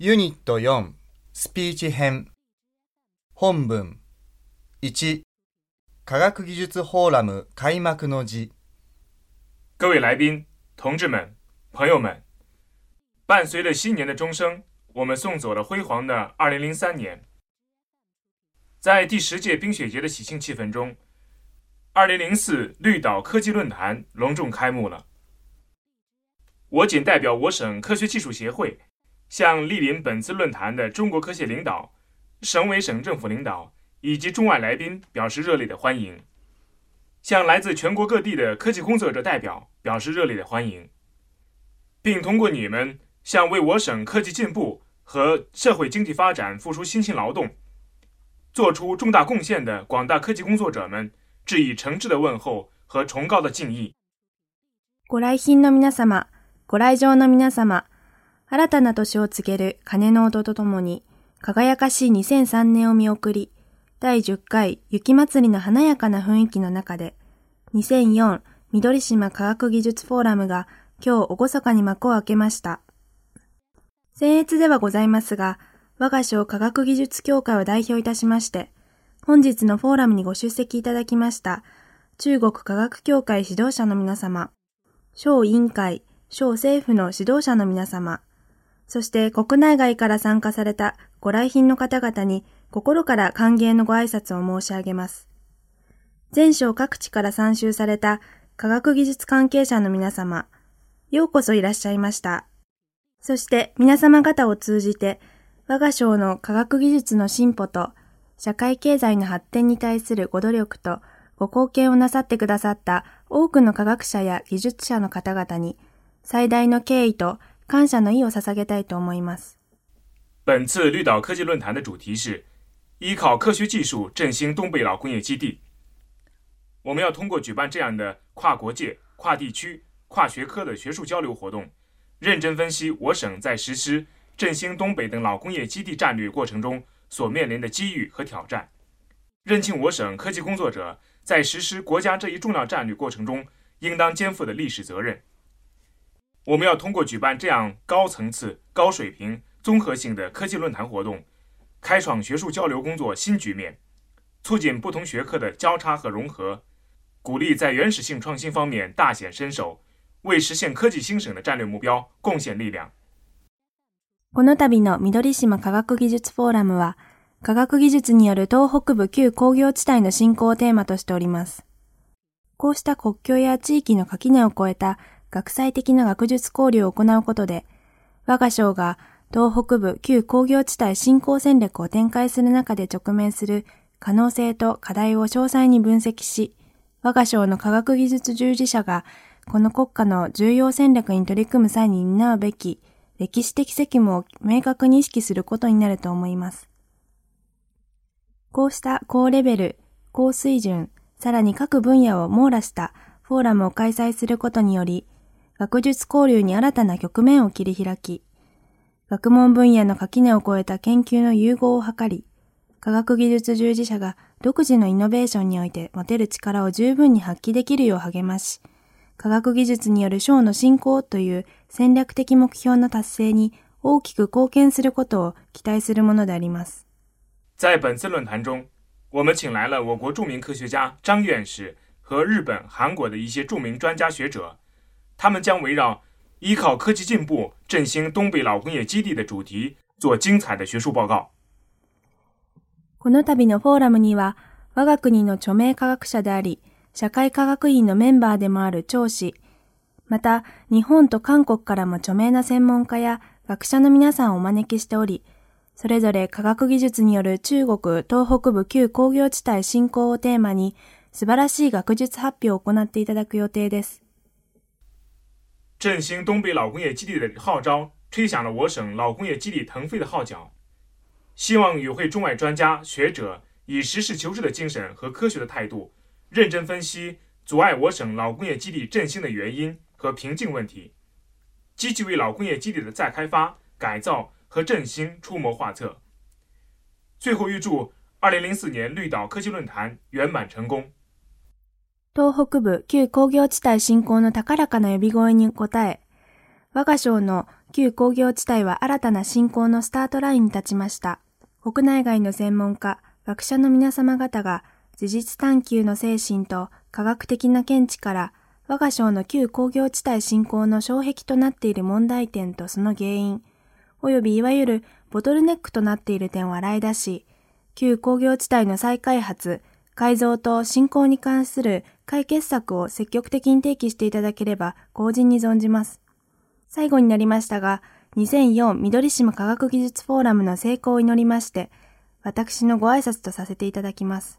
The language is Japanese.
ユニット4スピーチ編本文1科学技術フォーラム開幕の辞各位来宾、同志们、朋友们，伴随着新年的钟声，我们送走了辉煌的2003年。在第十届冰雪节的喜庆气氛中，2004绿岛科技论坛隆重开幕了。我谨代表我省科学技术协会。 向莅临本次论坛的中国科协领导、省委省政府领导以及中外来宾表示热烈的欢迎，向来自全国各地的科技工作者代表表示热烈的欢迎，并通过你们向为我省科技进步和社会经济发展付出辛勤劳动、做出重大贡献的广大科技工作者们致以诚挚的问候和崇高的敬意。ご来賓の皆様、ご来場の皆様。 新たな年を告げる鐘の音とともに、輝かしい2003年を見送り、第10回雪祭りの華やかな雰囲気の中で、2004緑島科学技術フォーラムが今日厳かに幕を開けました。僭越ではございますが、我が省科学技術協会を代表いたしまして、本日のフォーラムにご出席いただきました、中国科学協会指導者の皆様、省委員会、省政府の指導者の皆様、そして国内外から参加されたご来賓の方々に心から歓迎のご挨拶を申し上げます。全省各地から参集された科学技術関係者の皆様、ようこそいらっしゃいました。そして皆様方を通じて我が省の科学技術の進歩と社会経済の発展に対するご努力とご貢献をなさってくださった多くの科学者や技術者の方々に最大の敬意と感謝の意を捧げたいと思います。本次绿岛科技论坛的主题是依靠科学技术振兴东北老工业基地。我们要通过举办这样的跨国界、跨地区、跨学科的学术交流活动，认真分析我省在实施振兴东北等老工业基地战略过程中所面临的机遇和挑战，认清我省科技工作者在实施国家这一重要战略过程中应当肩负的历史责任。 我们要通过举办这样高层次、高水平、综合性的科技论坛活动，开创学术交流工作新局面，促进不同学科的交叉和融合，鼓励在原始性创新方面大显身手，为实现科技兴省的战略目标贡献力量。この度の緑島科学技術フォーラムは、科学技術による東北部旧工業地帯の振興をテーマとしております。こうした国境や地域の垣根を越えた学際的な学術交流を行うことで、我が省が東北部旧工業地帯振興戦略を展開する中で直面する可能性と課題を詳細に分析し、我が省の科学技術従事者がこの国家の重要戦略に取り組む際に担うべき歴史的責務を明確に意識することになると思います。こうした高レベル、高水準、さらに各分野を網羅したフォーラムを開催することにより、学術交流に新たな局面を切り開き、学問分野の垣根を越えた研究の融合を図り、科学技術従事者が独自のイノベーションにおいて持てる力を十分に発揮できるよう励まし、科学技術による省の振興という戦略的目標の達成に大きく貢献することを期待するものであります。在本次論壇中，我们请来了我国著名科学家张院士和日本、韩国的一些著名专家学者。他们将围绕依靠科技进步振兴东北老工业基地的主题做精彩的学术报告。この度のフォーラムには、我が国の著名科学者であり、社会科学院のメンバーでもある張氏、また日本と韓国からも著名な専門家や学者の皆さんをお招きしており、それぞれ科学技術による中国東北部旧工業地帯振興をテーマに素晴らしい学術発表を行っていただく予定です。振兴东北老工业基地的号召，吹响了我省老工业基地腾飞的号角。希望与会中外专家学者以实事求是的精神和科学的态度，认真分析阻碍我省老工业基地振兴的原因和瓶颈问题，积极为老工业基地的再开发、改造和振兴出谋划策。最后，预祝二零零四年绿岛科技论坛圆满成功。東北部旧工業地帯振興の高らかな呼び声に応え、我が省の旧工業地帯は新たな振興のスタートラインに立ちました。国内外の専門家、学者の皆様方が事実探求の精神と科学的な見地から我が省の旧工業地帯振興の障壁となっている問題点とその原因、及びいわゆるボトルネックとなっている点を洗い出し、旧工業地帯の再開発、改造と振興に関する解決策を積極的に提起していただければ、後人に存じます。最後になりましたが、2004緑島科学技術フォーラムの成功を祈りまして、私のご挨拶とさせていただきます。